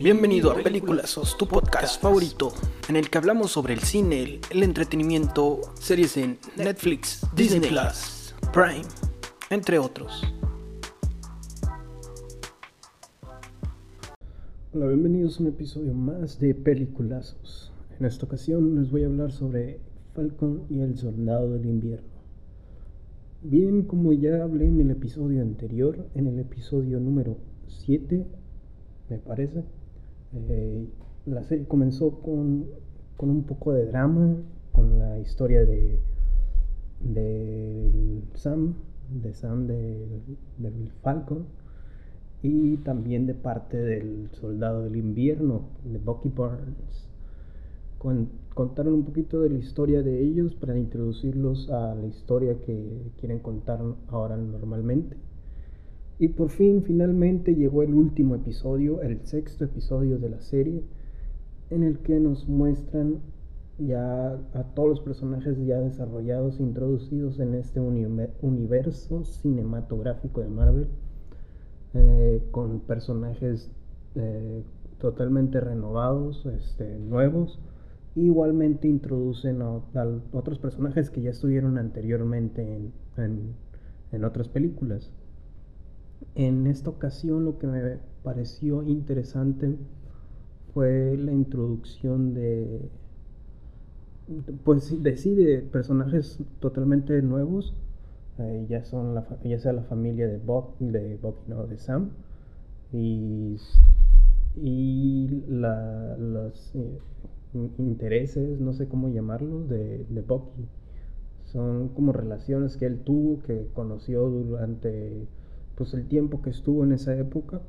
Bienvenido a Películas, tu podcast favorito, en el que hablamos sobre el cine, el entretenimiento, series en Netflix, Disney Plus, Prime, entre otros. Hola, bienvenidos a un episodio más de Peliculazos. En esta ocasión les voy a hablar sobre Falcon y el Soldado del Invierno. Bien, como ya hablé en el episodio anterior, en el episodio número 7, me parece, eh, la serie comenzó con, un poco de drama, con la historia de, de Sam, de Sam del Falcon, y también de parte del Soldado del Invierno, de Bucky Barnes contaron un poquito de la historia de ellos para introducirlos a la historia que quieren contar ahora normalmente. Y por fin, finalmente llegó el último episodio, el sexto episodio de la serie, en el que nos muestran ya a todos los personajes ya desarrollados, introducidos en este universo cinematográfico de Marvel, eh, con personajes eh, totalmente renovados, este, nuevos, Igualmente introducen a, otros personajes que ya estuvieron anteriormente en, otras películas. En esta ocasión lo que me pareció interesante fue la introducción de pues de personajes totalmente nuevos eh, ya son la, ya sea la familia de Bob de Bob no de Sam y y los eh, intereses, no sé cómo llamarlos, de, de Bucky. Son como relaciones que él tuvo, que conoció durante pues, el tiempo que estuvo en esa época.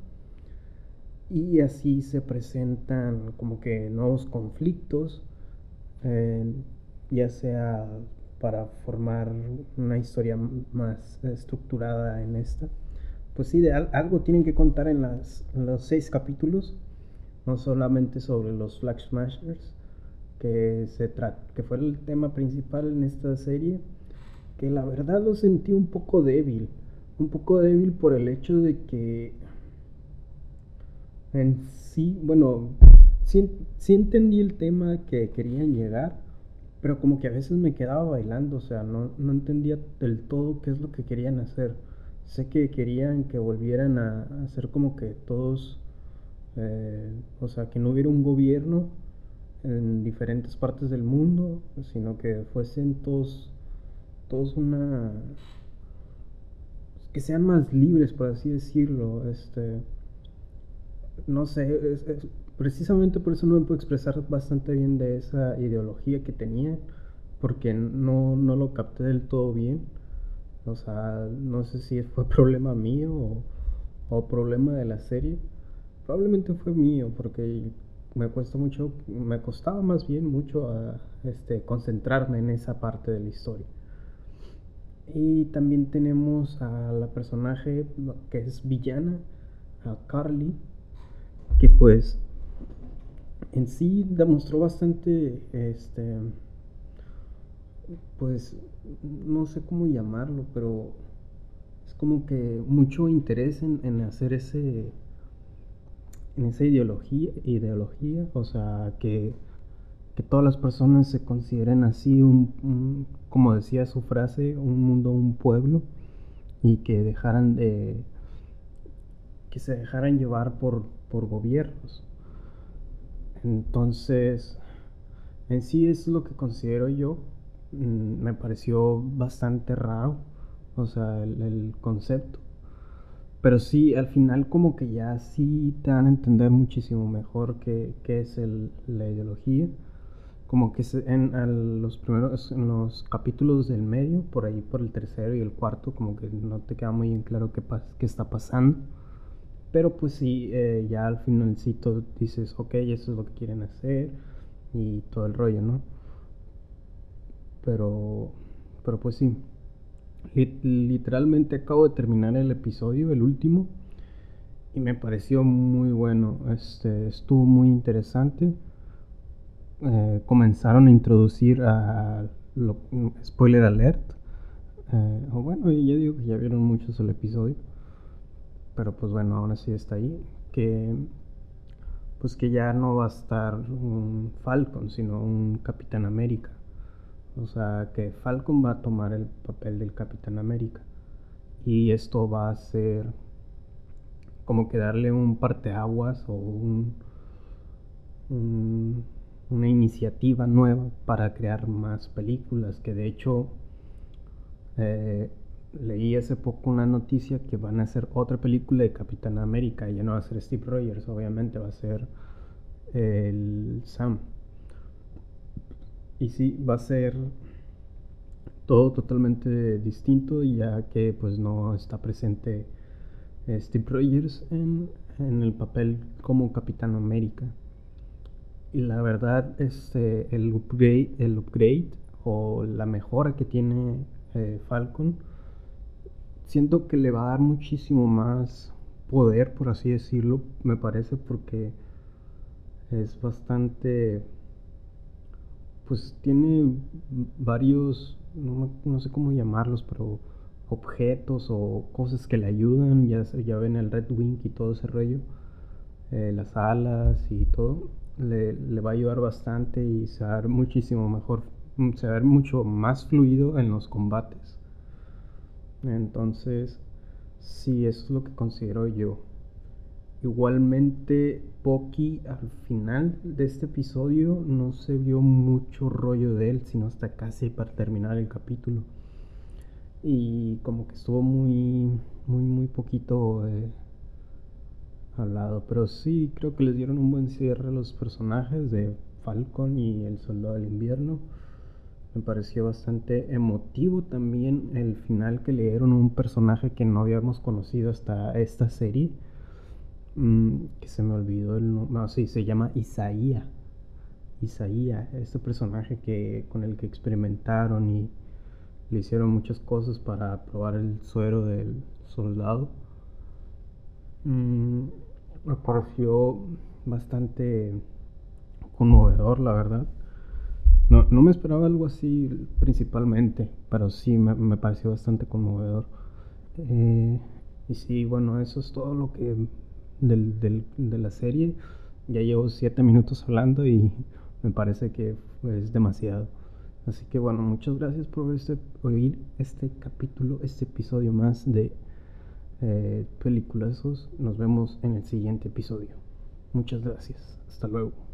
Y así se presentan como que nuevos conflictos, eh, ya sea para formar una historia más estructurada en esta. Pues sí, algo tienen que contar en, las, los seis capítulos no solamente sobre los Flag Smashers, que, se que fue el tema principal en esta serie, que la verdad lo sentí un poco débil, un poco débil por el hecho de que en sí, bueno, sí, entendí el tema que querían llegar, pero como que a veces me quedaba bailando, o sea, no, no entendía del todo qué es lo que querían hacer. Sé que querían que volvieran a hacer como que todos eh, o sea, que no hubiera un gobierno en diferentes partes del mundo, sino que fuesen todos, todos una... que sean más libres, por así decirlo. Este, no sé, precisamente por eso no me puedo expresar bastante bien de esa ideología que tenía, porque no, no lo capté del todo bien. O sea, no sé si fue problema mío o, o problema de la serie probablemente fue mío porque me cuesta mucho, me costaba más bien mucho a, ah, este, concentrarme en esa parte de la historia. Y también tenemos a la personaje que es villana, a Carly, que pues en sí demostró bastante, este, pues no sé cómo llamarlo, pero es como que mucho interés en hacer ese en esa ideología, ideología o sea, que, que todas las personas se consideren así, un, como decía su frase, un mundo, un pueblo, y que dejaran de, que se dejaran llevar por, por gobiernos. Entonces, en sí es lo que considero yo, mm, me pareció bastante raro, o sea, el concepto pero sí, al final como que ya sí te van a entender muchísimo mejor qué, es la ideología. Como que en los primeros, en los capítulos del medio, por ahí por el tercero y el cuarto, como que no te queda muy bien claro qué, qué está pasando. Pero pues sí, eh, ya al finalcito dices, ok, eso es lo que quieren hacer y todo el rollo, ¿no? Pero, pero pues sí, literalmente acabo de terminar el episodio, el último, y me pareció muy bueno. Este, estuvo muy interesante. Eh, comenzaron a introducir a lo, spoiler alert. Eh, o bueno, yo digo que ya vieron muchos el episodio. Pero pues bueno, ahora sí está ahí. Que pues que ya no va a estar un Falcon, sino un Capitán América. O sea, que Falcon va a tomar el papel del Capitán América. Y esto va a ser como que darle un parteaguas o un, una iniciativa nueva para crear más películas. Que de hecho eh, leí hace poco una noticia que van a hacer otra película de Capitán América. Y ya no va a ser Steve Rogers, obviamente, va a ser el Sam. Y sí, va a ser todo totalmente distinto, ya que pues no está presente eh, Steve Rogers en, en, el papel como Capitán América. La verdad, este, el upgrade, el upgrade o la mejora que tiene eh, Falcon siento que le va a dar muchísimo más poder, por así decirlo, me parece, porque es bastante, pues tiene varios, no, sé cómo llamarlos, pero objetos o cosas que le ayudan, ya, ya ven el Red Wing y todo ese rollo, eh, las alas y todo, le, le, va a ayudar bastante y se va a ver muchísimo mejor, se va a ver mucho más fluido en los combates. Entonces, sí, eso es lo que considero yo. Igualmente, Poki al final de este episodio no se vio mucho rollo de él, sino hasta casi para terminar el capítulo. Y como que estuvo muy, muy, muy poquito eh, hablado. Pero sí, creo que les dieron un buen cierre los personajes de Falcon y el Soldado del Invierno. Me pareció bastante emotivo también el final que le dieron a un personaje que no habíamos conocido hasta esta serie. Mm, que se me olvidó el nombre. No, sí, se llama Isaías. Isaías, este personaje que, con el que experimentaron y le hicieron muchas cosas para probar el suero del soldado. Mm, me pareció bastante conmovedor, la verdad. No, no me esperaba algo así principalmente, pero sí me, pareció bastante conmovedor. Eh, y sí, bueno, eso es todo lo que del, del, de la serie. Ya llevo siete minutos hablando y me parece que es demasiado. Así que bueno, muchas gracias por este, oír este capítulo, este episodio más de eh, Nos vemos en el siguiente episodio. Muchas gracias. Hasta luego.